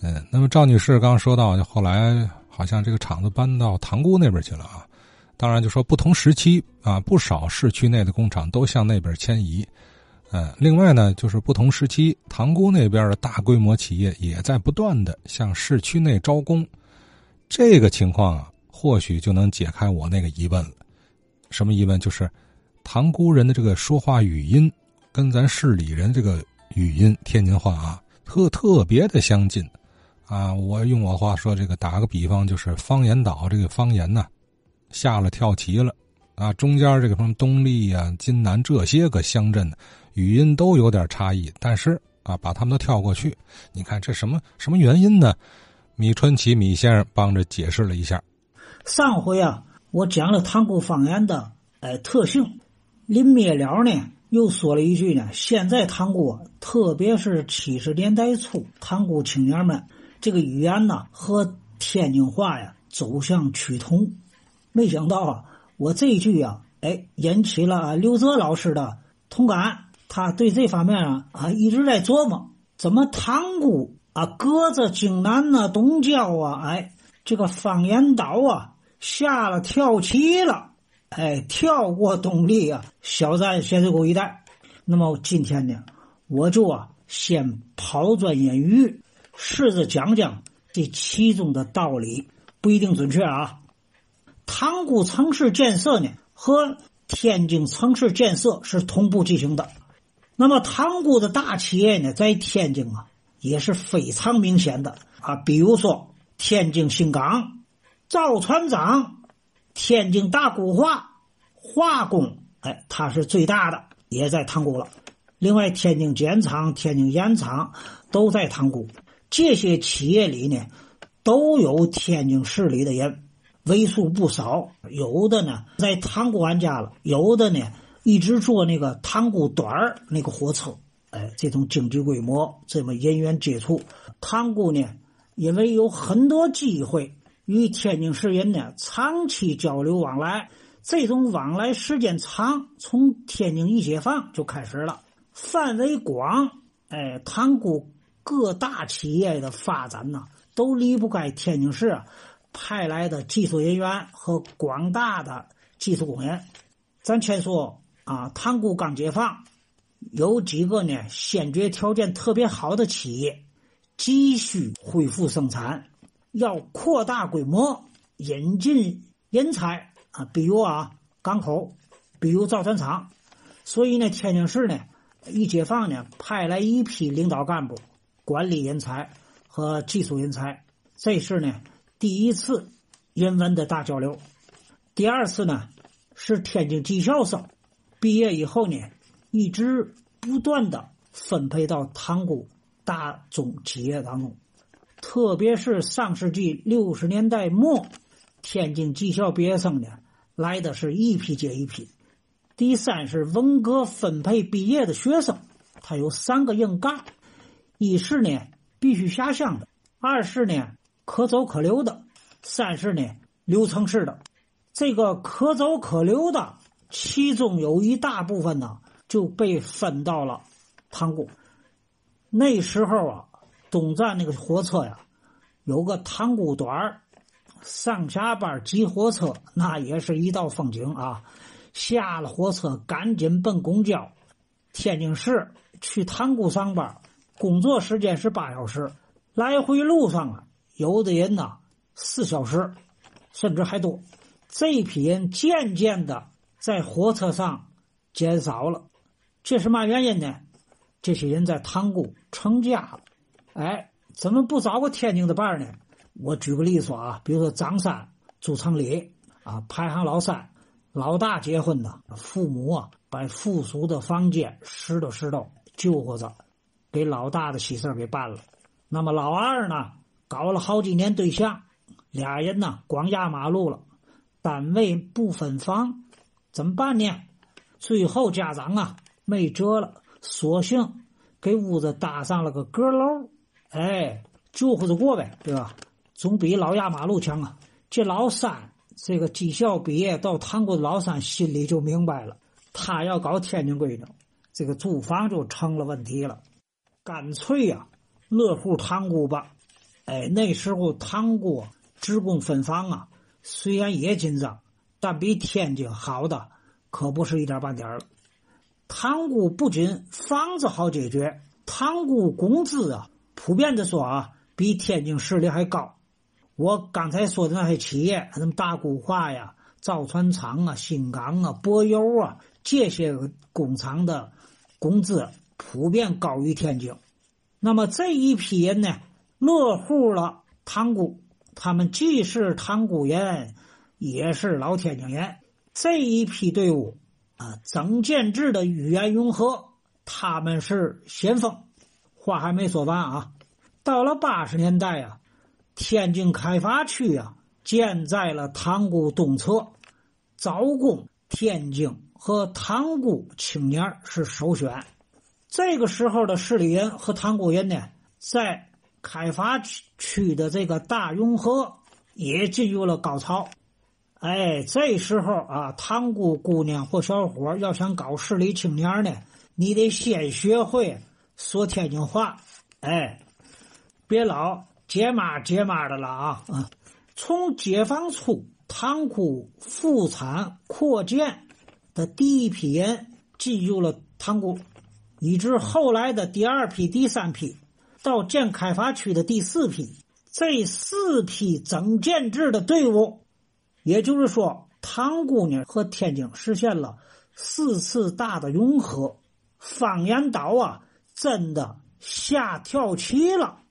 嗯，那么赵女士刚刚说到，后来好像这个厂子搬到塘沽那边去了啊。当然，就说不同时期啊，不少市区内的工厂都向那边迁移。嗯，另外呢，就是不同时期，塘沽那边的大规模企业也在不断的向市区内招工。这个情况啊，或许就能解开我那个疑问了。什么疑问？就是塘沽人的这个说话语音，跟咱市里人这个语音天津话啊，特特别的相近。啊，我用我话说，这个打个比方，就是方言岛这个方言呢。下了跳棋了，啊，中间这个什么东丽呀、金南这些个乡镇，语音都有点差异，但是啊，把他们都跳过去，你看这什么什么原因呢？米春奇米先生帮着解释了一下。上回啊，我讲了塘沽方言的呃特性，临灭了呢，又说了一句呢，现在塘沽，特别是七十年代初，塘沽青年们这个语言呢和天津话呀走向趋同。没想到啊，我这一句啊，哎，引起了刘泽老师的同感。他对这方面啊啊一直在琢磨，怎么塘沽啊，隔着京南呐、东郊啊，哎，这个方言岛啊，下了跳棋了，哎，跳过东丽啊，小占咸水沟一带。那么今天呢，我就啊先抛砖引玉，试着讲讲这其中的道理，不一定准确啊。塘沽城市建设呢，和天津城市建设是同步进行的。那么，塘沽的大企业呢，在天津啊也是非常明显的啊。比如说，天津新港、造船厂、天津大沽化化工，哎，它是最大的，也在塘沽了。另外，天津碱厂、天津盐厂都在塘沽。这些企业里呢，都有天津市里的人。为数不少，有的呢在塘沽安家了，有的呢一直坐那个塘沽段儿那个火车。哎，这种经济规模，这么人员接触，塘沽呢，因为有很多机会与天津市人呢长期交流往来，这种往来时间长，从天津一解放就开始了，范围广。哎，塘沽各大企业的发展呢，都离不开天津市。派来的技术人员和广大的技术工人，咱先说啊，塘沽刚解放，有几个呢？先决条件特别好的企业，急需恢复生产，要扩大规模，引进人才啊，比如啊港口，比如造船厂。所以呢，天津市呢一解放呢，派来一批领导干部、管理人才和技术人才，这是呢。第一次人文的大交流，第二次呢是天津技校生毕业以后呢，一直不断的分配到塘沽大中企业当中，特别是上世纪六十年代末，天津技校毕业生呢来的是一批接一批。第三是文革分配毕业的学生，他有三个硬杠：一是呢必须下乡的，二是呢。可走可留的，三是呢留城市的，这个可走可留的，其中有一大部分呢就被分到了塘沽。那时候啊，东站那个火车呀，有个塘沽段儿，上下班挤火车，那也是一道风景啊。下了火车，赶紧奔公交，天津市去塘沽上班，工作时间是八小时，来回路上啊。有的人呢，四小时，甚至还多。这批人渐渐的在火车上减少了，这是嘛原因呢？这些人在塘沽成家了。哎，怎么不找个天津的伴呢？我举个例子啊，比如说张三、朱成礼啊，排行老三，老大结婚呢，父母啊把附属的房间拾掇拾掇，救活着，给老大的喜事给办了。那么老二呢？搞了好几年对象，俩人呢光压马路了，单位不分房，怎么办呢？最后家长啊没辙了，索性给屋子搭上了个阁楼，哎，就活着过呗，对吧？总比老压马路强啊！这老三这个技校毕业到唐国的老三心里就明白了，他要搞天津规矩，这个住房就成了问题了，干脆呀，落户塘沽吧。哎，那时候唐国职工分房啊，虽然也紧张，但比天津好的可不是一点半点了。塘沽不仅房子好解决，塘沽工资啊，普遍的说啊，比天津市里还高。我刚才说的那些企业，什么大沽化呀、造船厂啊、新港啊、柏油啊，这些工厂的工资普遍高于天津。那么这一批人呢，落户了塘沽，他们既是塘沽人，也是老天津人。这一批队伍啊，曾建制的语言融合，他们是先锋。话还没说完啊，到了八十年代啊。天津开发区啊，建在了塘沽东侧，招工天津和塘沽青年是首选。这个时候的市里人和塘沽人呢，在开发区的这个大融合也进入了高潮。哎，这时候啊，塘沽姑娘或小伙要想搞市里青年呢，你得先学会说天津话。哎，别老。解码解码的了啊啊！从解放初塘沽复产扩建的第一批人进入了塘沽，以至后来的第二批、第三批，到建开发区的第四批，这四批整建制的队伍，也就是说，唐姑娘和天津实现了四次大的融合，方言岛啊真的下跳棋了。